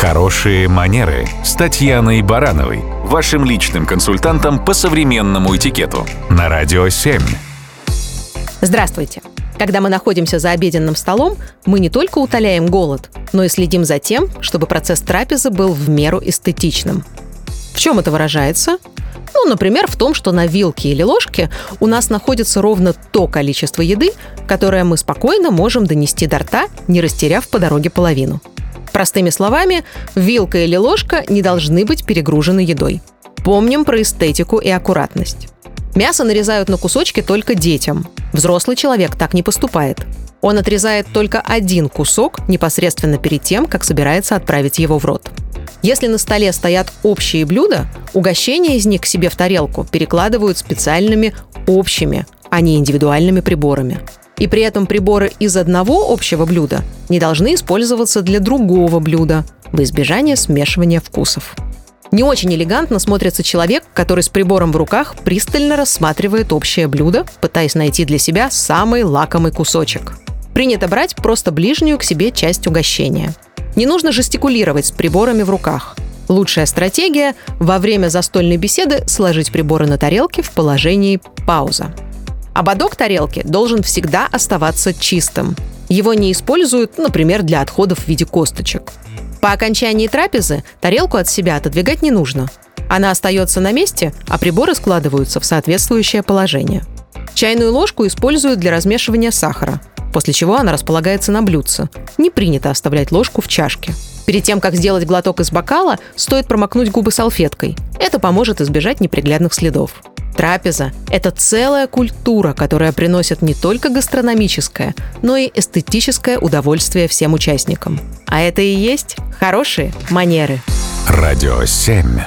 Хорошие манеры с Татьяной Барановой, вашим личным консультантом по современному этикету на Радио 7. Здравствуйте! Когда мы находимся за обеденным столом, мы не только утоляем голод, но и следим за тем, чтобы процесс трапезы был в меру эстетичным. В чем это выражается? Ну, например, в том, что на вилке или ложке у нас находится ровно то количество еды, которое мы спокойно можем донести до рта, не растеряв по дороге половину. Простыми словами, вилка или ложка не должны быть перегружены едой. Помним про эстетику и аккуратность. Мясо нарезают на кусочки только детям. Взрослый человек так не поступает. Он отрезает только один кусок непосредственно перед тем, как собирается отправить его в рот. Если на столе стоят общие блюда, угощения из них к себе в тарелку перекладывают специальными общими, а не индивидуальными приборами. И при этом приборы из одного общего блюда не должны использоваться для другого блюда в избежание смешивания вкусов. Не очень элегантно смотрится человек, который с прибором в руках пристально рассматривает общее блюдо, пытаясь найти для себя самый лакомый кусочек. Принято брать просто ближнюю к себе часть угощения. Не нужно жестикулировать с приборами в руках. Лучшая стратегия – во время застольной беседы сложить приборы на тарелке в положении «пауза». Ободок тарелки должен всегда оставаться чистым. Его не используют, например, для отходов в виде косточек. По окончании трапезы тарелку от себя отодвигать не нужно. Она остается на месте, а приборы складываются в соответствующее положение. Чайную ложку используют для размешивания сахара, после чего она располагается на блюдце. Не принято оставлять ложку в чашке. Перед тем, как сделать глоток из бокала, стоит промокнуть губы салфеткой. Это поможет избежать неприглядных следов. Трапеза – это целая культура, которая приносит не только гастрономическое, но и эстетическое удовольствие всем участникам. А это и есть хорошие манеры. Радио 7.